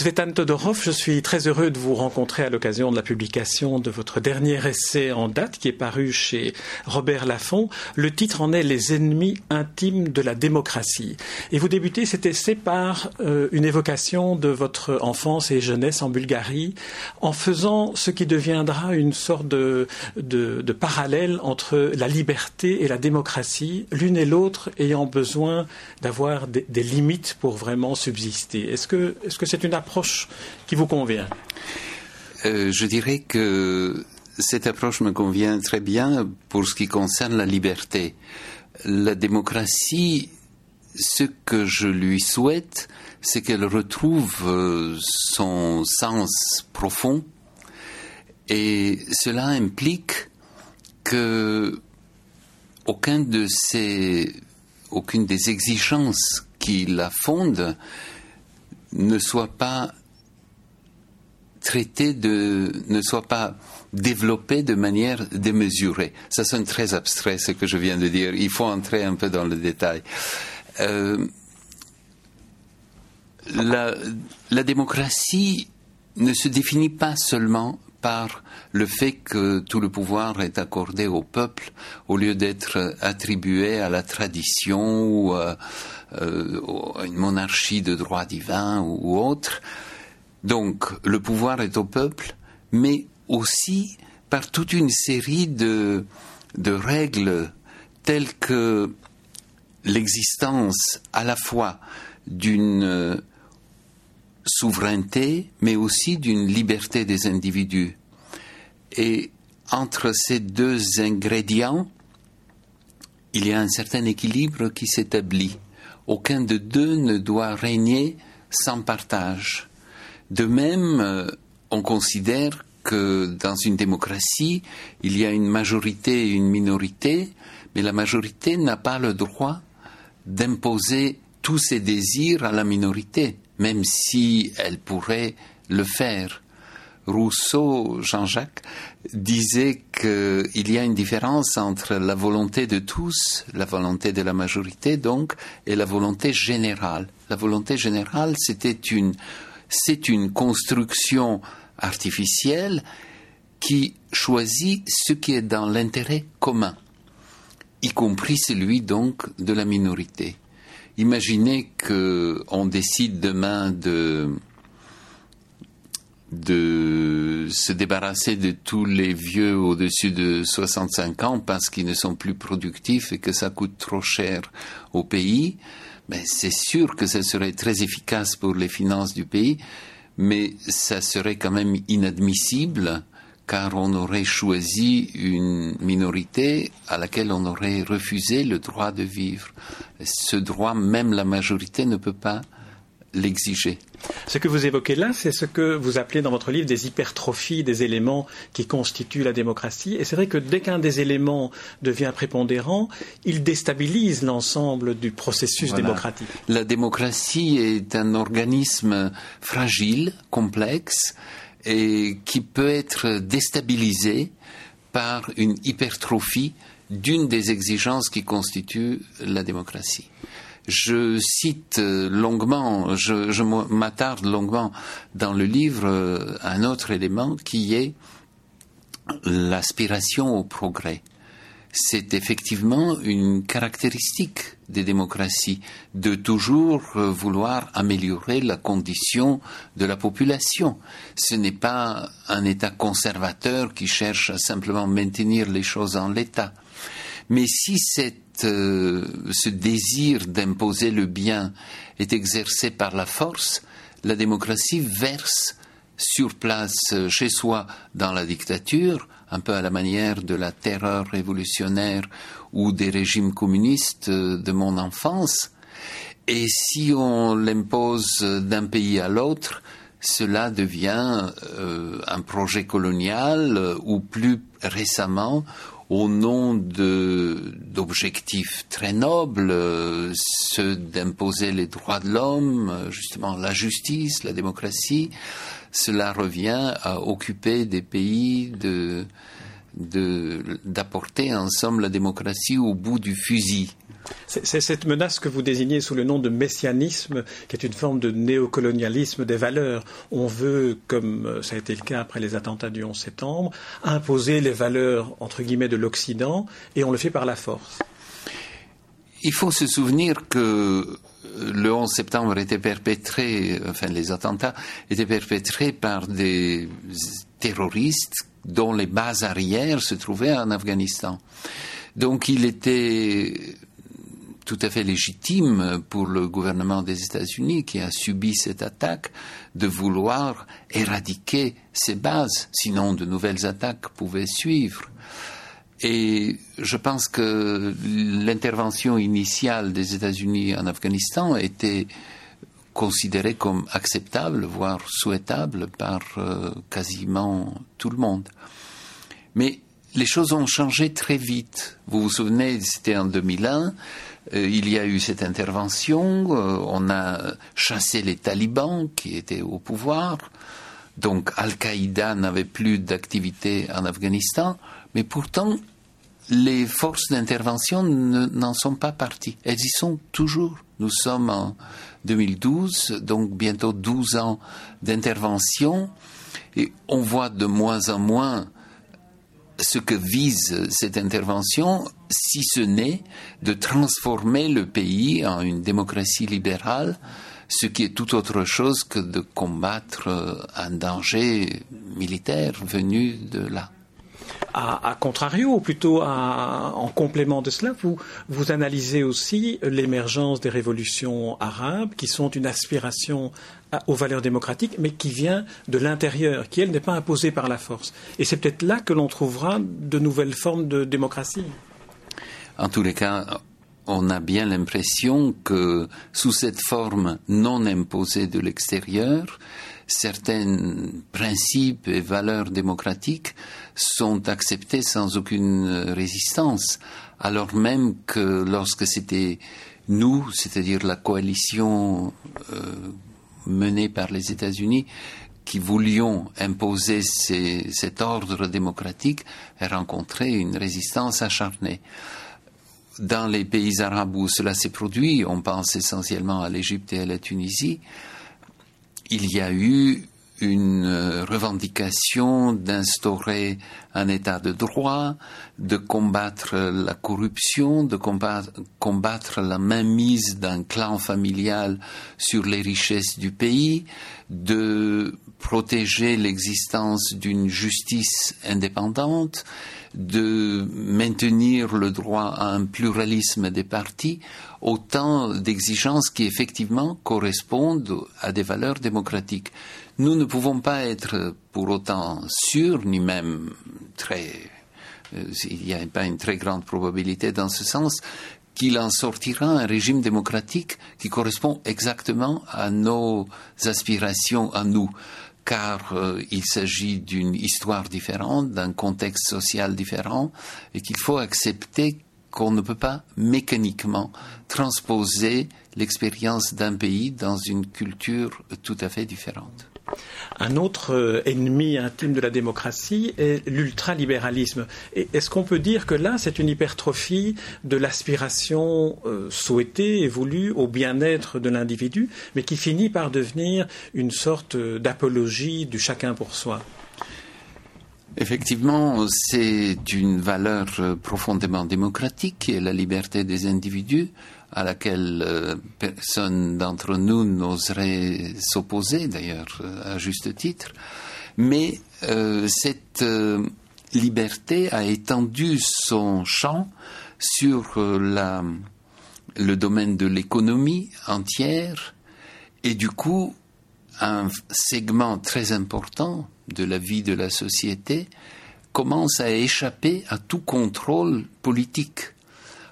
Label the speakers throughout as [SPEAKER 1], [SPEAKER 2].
[SPEAKER 1] Tvetan Todorov, je suis très heureux de vous rencontrer à l'occasion de la publication de votre dernier essai en date qui est paru chez Robert Laffont. Le titre en est Les ennemis intimes de la démocratie. Et vous débutez cet essai par euh, une évocation de votre enfance et jeunesse en Bulgarie en faisant ce qui deviendra une sorte de, de parallèle entre la liberté et la démocratie, l'une et l'autre ayant besoin d'avoir des, limites pour vraiment subsister. Est-ce que est-ce que c'est une approche qui vous convient
[SPEAKER 2] euh, Je dirais que cette approche me convient très bien pour ce qui concerne la liberté. La démocratie, ce que je lui souhaite, c'est qu'elle retrouve euh, son sens profond et cela implique que aucune des exigences qui la fondent ne soit pas traité de, ne soit pas développé de manière démesurée. Ça sonne très abstrait ce que je viens de dire. Il faut entrer un peu dans le détail. Euh, la, la démocratie ne se définit pas seulement par le fait que tout le pouvoir est accordé au peuple au lieu d'être attribué à la tradition ou à, euh, une monarchie de droit divin ou, autre. Donc le pouvoir est au peuple, mais aussi par toute une série de, de règles telles que l'existence à la fois d'une souveraineté, mais aussi d'une liberté des individus. Et entre ces deux ingrédients, il y a un certain équilibre qui s'établit. Aucun de deux ne doit régner sans partage. De même, euh, on considère que dans une démocratie, il y a une majorité et une minorité, mais la majorité n'a pas le droit d'imposer tous ses désirs à la minorité même si elle pourrait le faire. Rousseau, Jean-Jacques, disait qu'il y a une différence entre la volonté de tous, la volonté de la majorité donc, et la volonté générale. La volonté générale, c'était une, c'est une construction artificielle qui choisit ce qui est dans l'intérêt commun, y compris celui donc de la minorité. Imaginez qu'on décide demain de, de se débarrasser de tous les vieux au-dessus de 65 ans parce qu'ils ne sont plus productifs et que ça coûte trop cher au pays. Ben, c'est sûr que ça serait très efficace pour les finances du pays, mais ça serait quand même inadmissible car on aurait choisi une minorité à laquelle on aurait refusé le droit de vivre. Ce droit, même la majorité ne peut pas l'exiger.
[SPEAKER 1] Ce que vous évoquez là, c'est ce que vous appelez dans votre livre des hypertrophies des éléments qui constituent la démocratie. Et c'est vrai que dès qu'un des éléments devient prépondérant, il déstabilise l'ensemble du processus démocratique.
[SPEAKER 2] La démocratie est un organisme fragile, complexe, et qui peut être déstabilisé par une hypertrophie d'une des exigences qui constituent la démocratie. Je cite longuement, je, m'attarde longuement dans le livre euh, un autre élément qui est l'aspiration au progrès c'est effectivement une caractéristique des démocraties de toujours euh, vouloir améliorer la condition de la population. Ce n'est pas un État conservateur qui cherche à simplement maintenir les choses en l'état. Mais si euh, ce désir d'imposer le bien est exercé par la force, la démocratie verse sur place euh, chez soi dans la dictature, un peu à la manière de la terreur révolutionnaire ou des régimes communistes euh, de mon enfance. Et si on l'impose d'un pays à l'autre, cela devient un projet colonial ou plus récemment au nom d'objectifs très nobles, ceux d'imposer les droits de l'homme, justement la justice, la démocratie, cela revient à occuper des pays de d'apporter en somme la démocratie au bout du fusil.
[SPEAKER 1] C'est cette menace que vous désignez sous le nom de messianisme, qui est une forme de néocolonialisme des valeurs. On veut, comme ça a été le cas après les attentats du 11 septembre, imposer les valeurs, entre guillemets, de l'Occident, et on le fait par la force.
[SPEAKER 2] Il faut se souvenir que le 11 septembre était perpétré, enfin les attentats étaient perpétrés par des terroristes dont les bases arrières se trouvaient en Afghanistan. Donc il était tout à fait légitime pour le gouvernement des États-Unis qui a subi cette attaque de vouloir éradiquer ces bases, sinon de nouvelles attaques pouvaient suivre. Et je pense que l'intervention initiale des États-Unis en Afghanistan était considérée comme acceptable, voire souhaitable par euh, quasiment tout le monde. Mais les choses ont changé très vite. Vous vous souvenez, c'était en 2001, euh, il y a eu cette intervention, euh, on a chassé les talibans qui étaient au pouvoir, donc Al-Qaïda n'avait plus d'activité en Afghanistan, mais pourtant les forces d'intervention n'en sont pas parties. Elles y sont toujours. Nous sommes en 2012, donc bientôt 12 ans d'intervention, et on voit de moins en moins ce que vise cette intervention, si ce n'est de transformer le pays en une démocratie libérale, ce qui est tout autre chose que de combattre un danger militaire venu de là
[SPEAKER 1] à, contrario, ou plutôt en complément de cela, vous, analysez aussi l'émergence des révolutions arabes qui sont une aspiration aux valeurs démocratiques, mais qui vient de l'intérieur, qui, elle, n'est pas imposée par la force. Et c'est peut-être là que l'on trouvera de nouvelles formes de démocratie.
[SPEAKER 2] En tous les cas, on a bien l'impression que sous cette forme non imposée de l'extérieur, certains principes et valeurs démocratiques sont acceptés sans aucune résistance, alors même que lorsque c'était nous, c'est-à-dire la coalition euh, menée par les États-Unis, qui voulions imposer cet ordre démocratique, a rencontré une résistance acharnée. Dans les pays arabes où cela s'est produit, on pense essentiellement à l'Égypte et à la Tunisie, il y a eu une euh, revendication d'instaurer un état de droit, de combattre la corruption, de combattre, la mainmise d'un clan familial sur les richesses du pays, de protéger l'existence d'une justice indépendante, de maintenir le droit à un pluralisme des partis, autant d'exigences qui effectivement correspondent à des valeurs démocratiques. Nous ne pouvons pas être pour autant sûrs, ni même très, euh, il n'y a pas une très grande probabilité dans ce sens, qu'il en sortira un régime démocratique qui correspond exactement à nos aspirations à nous car euh, il s'agit d'une histoire différente, d'un contexte social différent, et qu'il faut accepter qu'on ne peut pas mécaniquement transposer l'expérience d'un pays dans une culture tout à fait différente.
[SPEAKER 1] Un autre euh, ennemi intime de la démocratie est l'ultralibéralisme. Est-ce qu'on peut dire que là, c'est une hypertrophie de l'aspiration euh, souhaitée et voulue au bien-être de l'individu, mais qui finit par devenir une sorte euh, d'apologie du chacun pour soi?
[SPEAKER 2] Effectivement, c'est une valeur profondément démocratique la liberté des individus à laquelle euh, personne d'entre nous n'oserait s'opposer, d'ailleurs, euh, à juste titre. Mais euh, cette liberté a étendu son champ sur le domaine de l'économie entière et du coup un segment très important de la vie de la société commence à échapper à tout contrôle politique.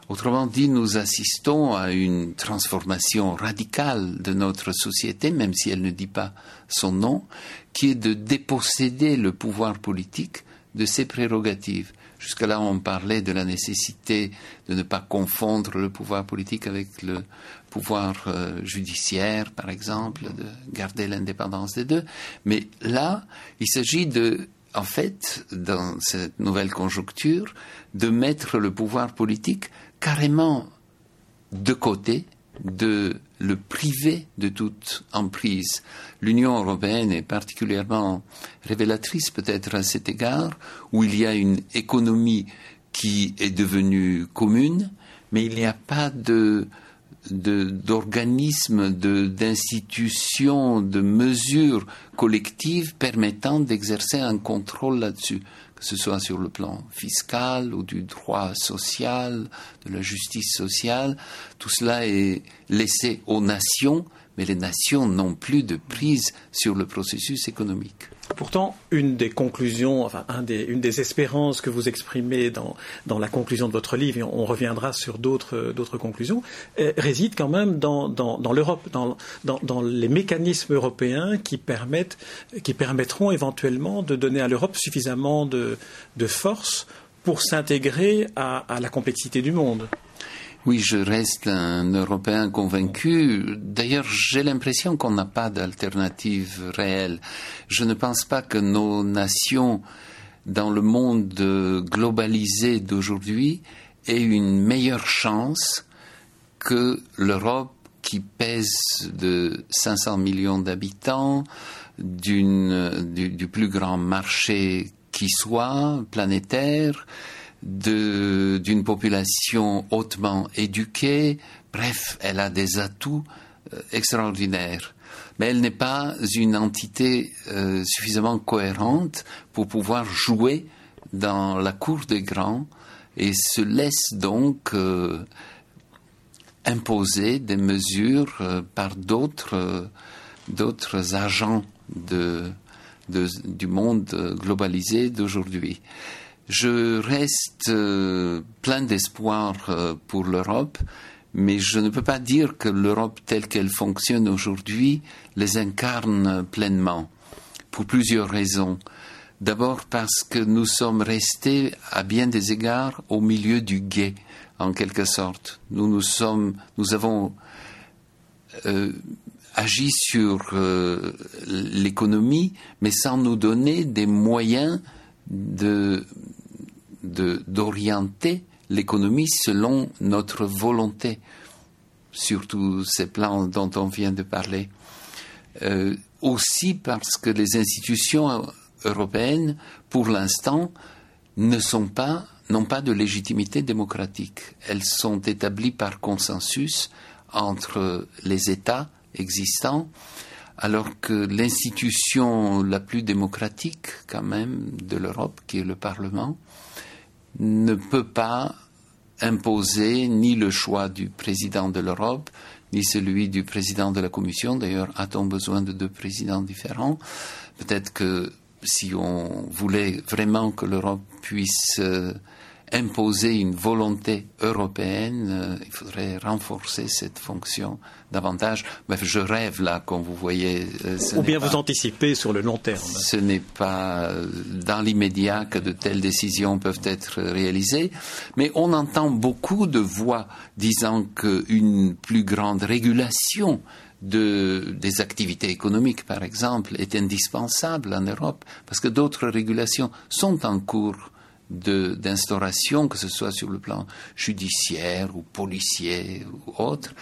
[SPEAKER 2] Autrement dit, nous assistons à une transformation radicale de notre société, même si elle ne dit pas son nom, qui est de déposséder le pouvoir politique de ses prérogatives. Jusque-là, on parlait de la nécessité de ne pas confondre le pouvoir politique avec le pouvoir euh, judiciaire, par exemple, de garder l'indépendance des deux. Mais là, il s'agit de en fait, dans cette nouvelle conjoncture, de mettre le pouvoir politique carrément de côté, de le priver de toute emprise. L'Union européenne est particulièrement révélatrice peut-être à cet égard, où il y a une économie qui est devenue commune, mais il n'y a pas de d'organismes, d'institutions, de, mesures collectives permettant d'exercer un contrôle là-dessus, ce soit sur le plan fiscal ou du droit social, de la justice sociale. Tout cela est laissé aux nations, mais les nations n'ont plus de prise sur le processus économique.
[SPEAKER 1] Pourtant, une des conclusions, enfin, une des espérances que vous exprimez dans, la conclusion de votre livre, et on reviendra sur d'autres, conclusions, euh, réside quand même dans, l'Europe, dans, les mécanismes européens qui, permettent, qui permettront éventuellement de donner à l'Europe suffisamment de, force pour s'intégrer à la complexité du monde.
[SPEAKER 2] Oui, je reste un Européen convaincu. D'ailleurs, j'ai l'impression qu'on n'a pas d'alternative réelle. Je ne pense pas que nos nations, dans le monde globalisé d'aujourd'hui, aient une meilleure chance que l'Europe qui pèse de 500 millions d'habitants, du, du plus grand marché qui soit, planétaire, d'une population hautement éduquée. Bref, elle a des atouts euh, extraordinaires. Mais elle n'est pas une entité euh, suffisamment cohérente pour pouvoir jouer dans la cour des grands et se laisse donc euh, imposer des mesures par d'autres d'autres agents du monde globalisé d'aujourd'hui. Je reste euh, plein d'espoir euh, pour l'Europe, mais je ne peux pas dire que l'Europe telle qu'elle fonctionne aujourd'hui les incarne pleinement, pour plusieurs raisons. D'abord parce que nous sommes restés à bien des égards au milieu du guet, en quelque sorte. Nous nous sommes, nous avons euh, agi sur l'économie, mais sans nous donner des moyens de d'orienter l'économie selon notre volonté sur tous ces plans dont on vient de parler. Euh, aussi parce que les institutions européennes, pour l'instant, ne sont pas, n'ont pas de légitimité démocratique. Elles sont établies par consensus entre les États existants, alors que l'institution la plus démocratique, quand même, de l'Europe, qui est le Parlement, ne peut pas imposer ni le choix du président de l'Europe, ni celui du président de la Commission. D'ailleurs, a-t-on besoin de deux présidents différents? Peut-être que si on voulait vraiment que l'Europe puisse euh, imposer une volonté européenne, euh, il faudrait renforcer cette fonction davantage. Bref, je rêve là, comme vous voyez.
[SPEAKER 1] Euh, Ou bien vous anticipez sur le long terme.
[SPEAKER 2] Ce n'est pas dans l'immédiat que de telles décisions peuvent être réalisées, mais on entend beaucoup de voix disant qu'une plus grande régulation de, des activités économiques, par exemple, est indispensable en Europe, parce que d'autres régulations sont en cours d'instauration, que ce soit sur le plan judiciaire ou policier ou autre.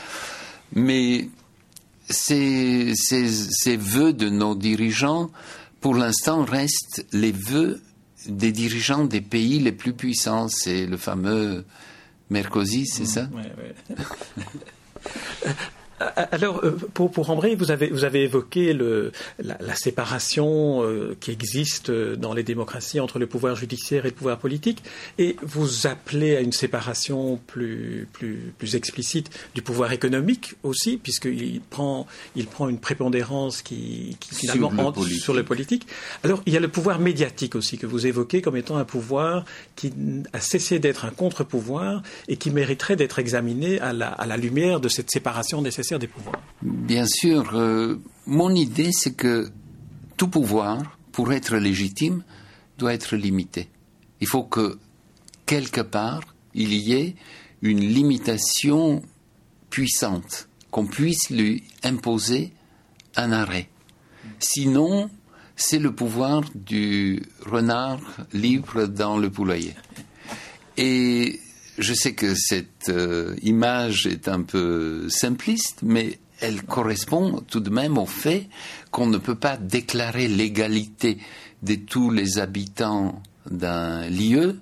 [SPEAKER 2] Mais ces, ces, ces vœux de nos dirigeants, pour l'instant, restent les vœux des dirigeants des pays les plus puissants. C'est le fameux Mercosi, c'est ça?
[SPEAKER 1] Alors, euh, pour, pour vous avez, vous avez évoqué le, la, séparation euh, qui existe dans les démocraties entre le pouvoir judiciaire et le pouvoir politique, et vous appelez à une séparation plus, plus, plus explicite du pouvoir économique aussi, puisqu'il prend, il prend une prépondérance qui, qui finalement
[SPEAKER 2] entre
[SPEAKER 1] sur le politique. Alors, il y a le pouvoir médiatique aussi que vous évoquez comme étant un pouvoir qui a cessé d'être un contre-pouvoir et qui mériterait d'être examiné à la, à la lumière de cette séparation nécessaire des pouvoirs
[SPEAKER 2] Bien sûr. Euh, mon idée, c'est que tout pouvoir, pour être légitime, doit être limité. Il faut que, quelque part, il y ait une limitation puissante, qu'on puisse lui imposer un arrêt. Sinon, c'est le pouvoir du renard libre dans le poulailler. Et je sais que cette euh, image est un peu simpliste, mais elle correspond tout de même au fait qu'on ne peut pas déclarer l'égalité de tous les habitants d'un lieu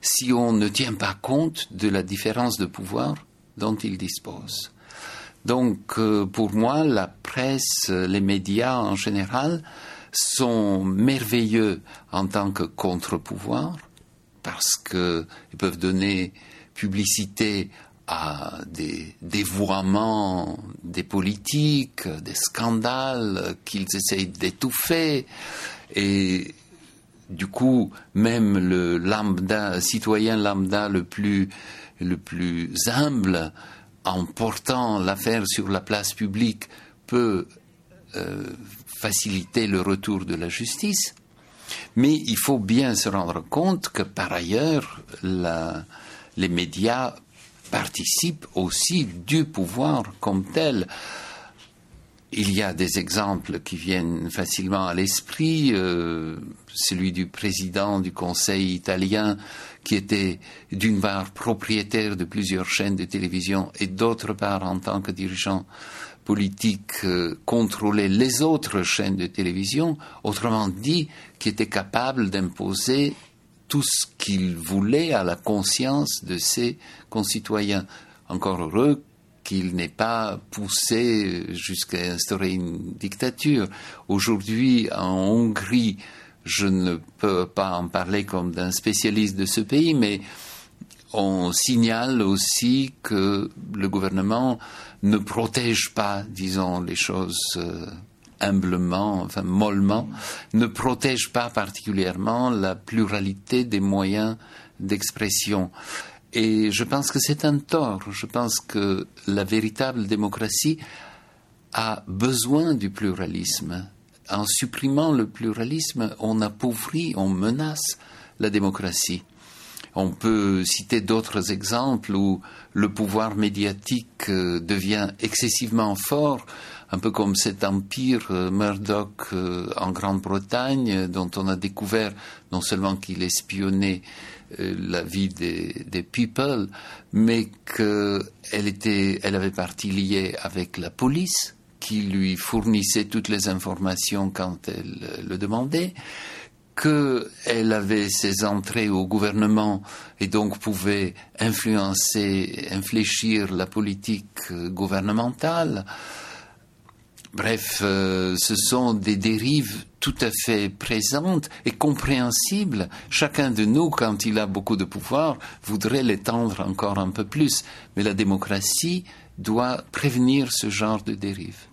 [SPEAKER 2] si on ne tient pas compte de la différence de pouvoir dont ils disposent. Donc, euh, pour moi, la presse, les médias en général sont merveilleux en tant que contre-pouvoir parce qu'ils peuvent donner publicité à des dévoiements des politiques, des scandales qu'ils essayent d'étouffer. Et du coup, même le lambda, citoyen lambda le plus, le plus humble, en portant l'affaire sur la place publique, peut euh, faciliter le retour de la justice. Mais il faut bien se rendre compte que par ailleurs, les médias participent aussi du pouvoir comme tel. Il y a des exemples qui viennent facilement à l'esprit, euh, celui du président du Conseil italien qui était d'une part propriétaire de plusieurs chaînes de télévision et d'autre part en tant que dirigeant politique euh, contrôlait les autres chaînes de télévision, autrement dit, qui était capable d'imposer tout ce qu'il voulait à la conscience de ses concitoyens. Encore heureux qu'il n'ait pas poussé jusqu'à instaurer une dictature. Aujourd'hui, en Hongrie, je ne peux pas en parler comme d'un spécialiste de ce pays, mais on signale aussi que le gouvernement ne protège pas, disons les choses euh, humblement, enfin mollement, ne protège pas particulièrement la pluralité des moyens d'expression. Et je pense que c'est un tort. Je pense que la véritable démocratie a besoin du pluralisme. En supprimant le pluralisme, on appauvrit, on menace la démocratie. On peut citer d'autres exemples où le pouvoir médiatique euh, devient excessivement fort, un peu comme cet empire euh, Murdoch euh, en Grande-Bretagne, dont on a découvert non seulement qu'il espionnait la vie des, des people, mais qu'elle était, elle avait partie liée avec la police, qui lui fournissait toutes les informations quand elle le demandait qu'elle avait ses entrées au gouvernement et donc pouvait influencer, infléchir la politique gouvernementale. Bref, euh, ce sont des dérives tout à fait présentes et compréhensibles. Chacun de nous, quand il a beaucoup de pouvoir, voudrait l'étendre encore un peu plus. Mais la démocratie doit prévenir ce genre de dérives.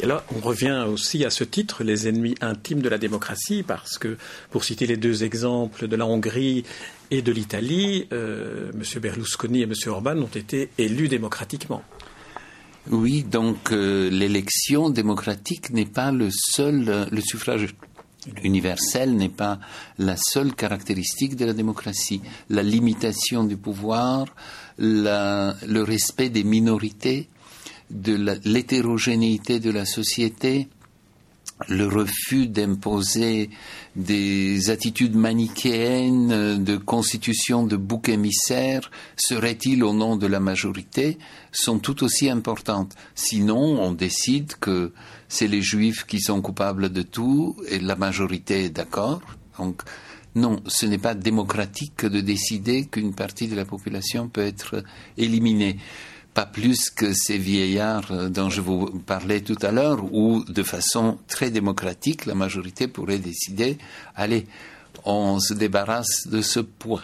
[SPEAKER 1] Et là, on revient aussi à ce titre, les ennemis intimes de la démocratie, parce que, pour citer les deux exemples de la Hongrie et de l'Italie, euh, M. Berlusconi et M. Orban ont été élus démocratiquement.
[SPEAKER 2] Oui, donc euh, l'élection démocratique n'est pas le seul, euh, le suffrage universel n'est pas la seule caractéristique de la démocratie. La limitation du pouvoir, le respect des minorités, de l'hétérogénéité de la société, le refus d'imposer des attitudes manichéennes de constitution de bouc émissaire serait-il au nom de la majorité sont tout aussi importantes. Sinon, on décide que c'est les juifs qui sont coupables de tout et la majorité est d'accord. Donc, non, ce n'est pas démocratique de décider qu'une partie de la population peut être éliminée pas plus que ces vieillards euh, dont je vous parlais tout à l'heure, où de façon très démocratique, la majorité pourrait décider, allez, on se débarrasse de ce poids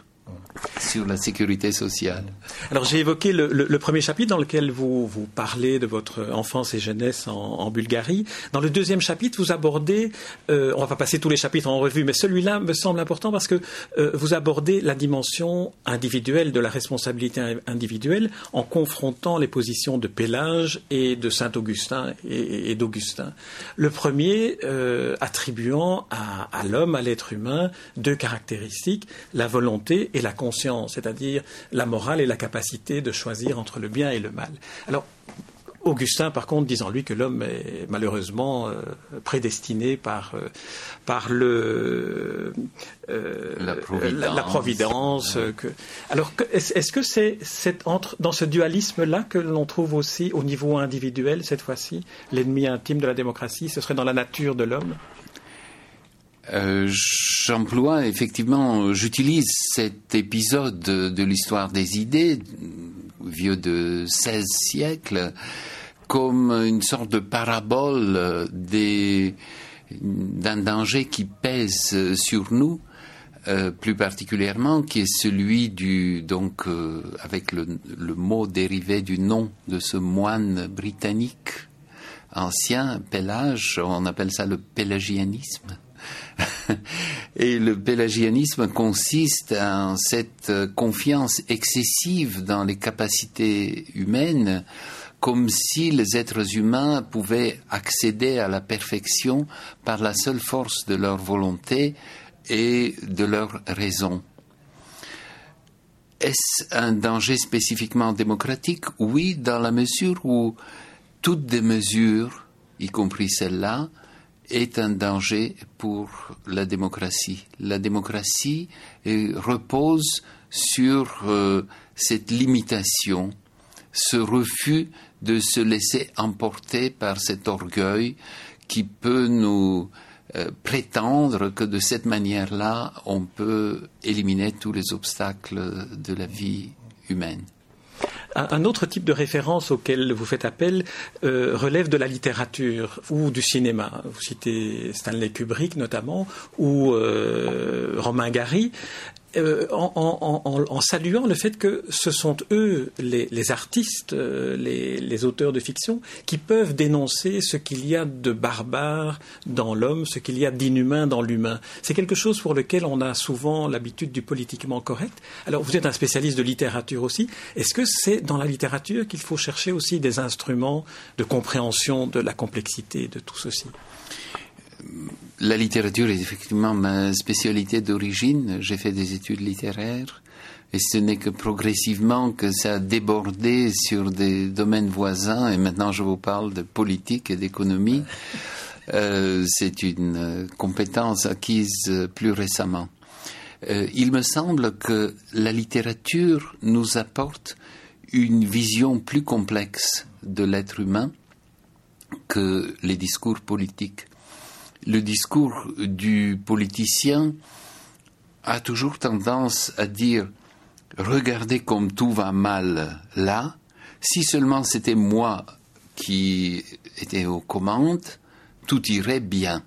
[SPEAKER 2] sur la sécurité sociale.
[SPEAKER 1] Alors j'ai évoqué le, premier chapitre dans lequel vous, vous parlez de votre enfance et jeunesse en, Bulgarie. Dans le deuxième chapitre, vous abordez, euh, on va pas passer tous les chapitres en revue, mais celui-là me semble important parce que euh, vous abordez la dimension individuelle de la responsabilité individuelle en confrontant les positions de Pélage et de Saint-Augustin et, d'Augustin. Le premier euh, attribuant à, à l'homme, à l'être humain, deux caractéristiques, la volonté et la conscience, c'est-à-dire la morale et la capacité de choisir entre le bien et le mal. Alors, Augustin, par contre, disant lui que l'homme est malheureusement euh, prédestiné par, euh, par le,
[SPEAKER 2] euh, la providence.
[SPEAKER 1] La, providence que... Alors, est-ce que c'est entre, dans ce dualisme-là que l'on trouve aussi au niveau individuel, cette fois-ci, l'ennemi intime de la démocratie Ce serait dans la nature de l'homme?
[SPEAKER 2] J'emploie effectivement, j'utilise cet épisode de l'histoire des idées, vieux de 16 siècles, comme une sorte de parabole d'un danger qui pèse sur nous, euh, plus particulièrement, qui est celui du donc euh, avec le, mot dérivé du nom de ce moine britannique ancien, Pélage, on appelle ça le pélagianisme. Et le pélagianisme consiste en cette confiance excessive dans les capacités humaines comme si les êtres humains pouvaient accéder à la perfection par la seule force de leur volonté et de leur raison. Est-ce un danger spécifiquement démocratique? Oui, dans la mesure où toutes des mesures, y compris celle-là, est un danger pour la démocratie. La démocratie repose sur euh, cette limitation, ce refus de se laisser emporter par cet orgueil qui peut nous euh, prétendre que de cette manière-là, on peut éliminer tous les obstacles de la vie humaine.
[SPEAKER 1] Un autre type de référence auquel vous faites appel euh, relève de la littérature ou du cinéma. Vous citez Stanley Kubrick notamment ou euh, Romain Gary. Euh, en, saluant le fait que ce sont eux, les, artistes, euh, les, auteurs de fiction, qui peuvent dénoncer ce qu'il y a de barbare dans l'homme, ce qu'il y a d'inhumain dans l'humain. C'est quelque chose pour lequel on a souvent l'habitude du politiquement correct. Alors, vous êtes un spécialiste de littérature aussi. Est-ce que c'est dans la littérature qu'il faut chercher aussi des instruments de compréhension de la complexité de tout ceci?
[SPEAKER 2] La littérature est effectivement ma spécialité d'origine. J'ai fait des études littéraires et ce n'est que progressivement que ça a débordé sur des domaines voisins et maintenant je vous parle de politique et d'économie. Euh, c'est une compétence acquise plus récemment. Euh, il me semble que la littérature nous apporte une vision plus complexe de l'être humain que les discours politiques le discours du politicien a toujours tendance à dire regardez comme tout va mal là, si seulement c'était moi qui étais aux commandes, tout irait bien.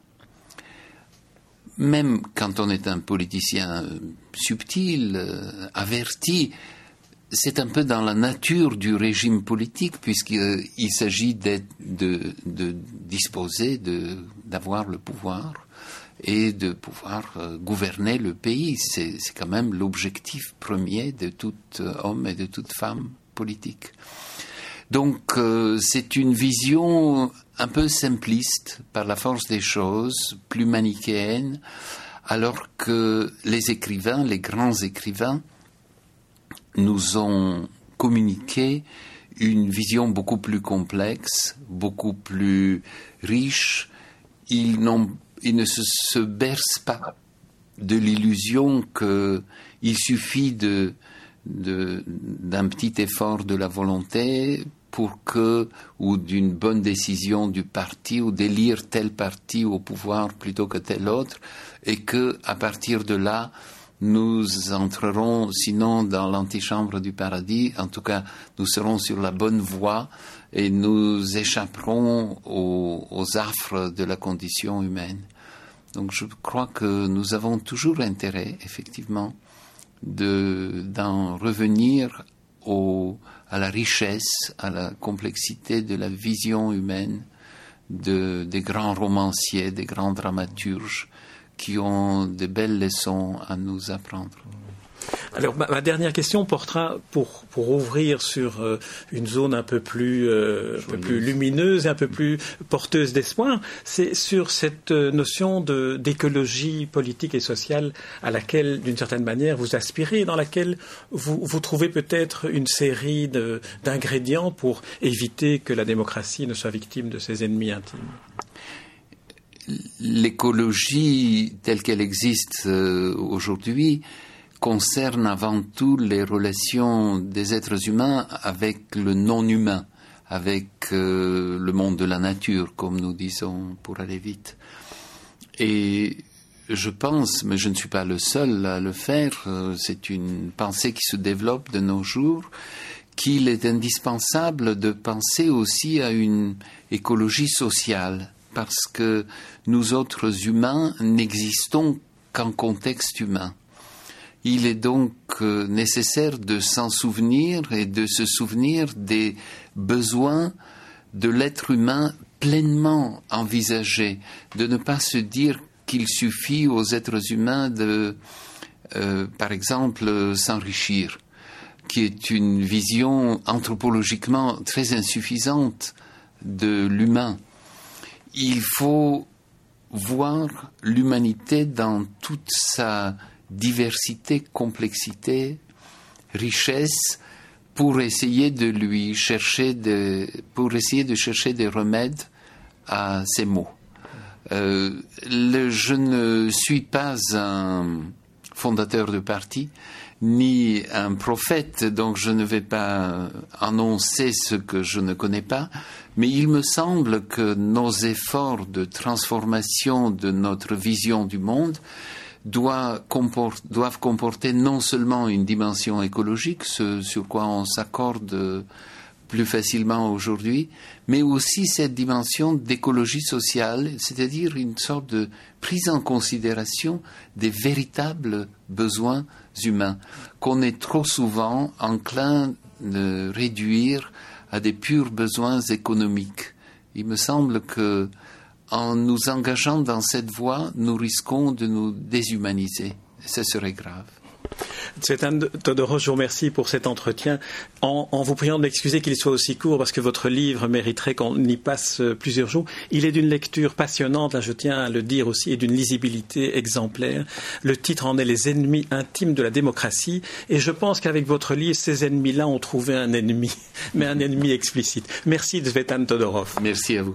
[SPEAKER 2] Même quand on est un politicien subtil, averti, c'est un peu dans la nature du régime politique, puisqu'il s'agit de, de, disposer, d'avoir le pouvoir et de pouvoir euh, gouverner le pays. C'est quand même l'objectif premier de tout homme et de toute femme politique. Donc euh, c'est une vision un peu simpliste par la force des choses, plus manichéenne, alors que les écrivains, les grands écrivains, nous ont communiqué une vision beaucoup plus complexe, beaucoup plus riche. Ils, ils ne se, bercent pas de l'illusion qu'il suffit de, d'un petit effort de la volonté pour que, ou d'une bonne décision du parti, ou d'élire tel parti au pouvoir plutôt que tel autre, et que, à partir de là, nous entrerons sinon dans l'antichambre du paradis, en tout cas nous serons sur la bonne voie et nous échapperons aux, affres de la condition humaine. Donc je crois que nous avons toujours intérêt, effectivement, d'en revenir à la richesse, à la complexité de la vision humaine des grands romanciers, des grands dramaturges qui ont de belles leçons à nous apprendre.
[SPEAKER 1] Alors ma, dernière question portera pour, pour ouvrir sur euh, une zone un peu plus euh, un peu plus lumineuse et un peu plus porteuse d'espoir, c'est sur cette euh, notion de d'écologie politique et sociale à laquelle d'une certaine manière vous aspirez, dans laquelle vous, vous trouvez peut-être une série d'ingrédients pour éviter que la démocratie ne soit victime de ses ennemis intimes
[SPEAKER 2] l'écologie telle qu'elle existe aujourd'hui concerne avant tout les relations des êtres humains avec le non-humain, avec euh, le monde de la nature, comme nous disons pour aller vite. Et je pense, mais je ne suis pas le seul à le faire, euh, c'est une pensée qui se développe de nos jours, qu'il est indispensable de penser aussi à une écologie sociale, parce que nous autres humains n'existons qu'en contexte humain. Il est donc euh, nécessaire de s'en souvenir et de se souvenir des besoins de l'être humain pleinement envisagés, de ne pas se dire qu'il suffit aux êtres humains de, euh, par exemple, s'enrichir, qui est une vision anthropologiquement très insuffisante de l'humain. Il faut voir l'humanité dans toute sa diversité, complexité, richesse, pour essayer de lui chercher de, pour essayer de chercher des remèdes à ces mots. Euh, je ne suis pas un fondateur de parti, ni un prophète, donc je ne vais pas annoncer ce que je ne connais pas, mais il me semble que nos efforts de transformation de notre vision du monde doivent comporter non seulement une dimension écologique, ce sur quoi on s'accorde plus facilement aujourd'hui, mais aussi cette dimension d'écologie sociale, c'est-à-dire une sorte de prise en considération des véritables besoins humains, qu'on est trop souvent enclin de réduire à des purs besoins économiques. Il me semble que en nous engageant dans cette voie, nous risquons de nous déshumaniser. Ce serait grave.
[SPEAKER 1] Tsvetan Todorov, je vous remercie pour cet entretien. En, vous priant de m'excuser qu'il soit aussi court, parce que votre livre mériterait qu'on y passe euh, plusieurs jours. Il est d'une lecture passionnante, là je tiens à le dire aussi, et d'une lisibilité exemplaire. Le titre en est Les ennemis intimes de la démocratie. Et je pense qu'avec votre livre, ces ennemis-là ont trouvé un ennemi, mais un ennemi explicite. Merci Tsvetan Todorov.
[SPEAKER 2] Merci à vous.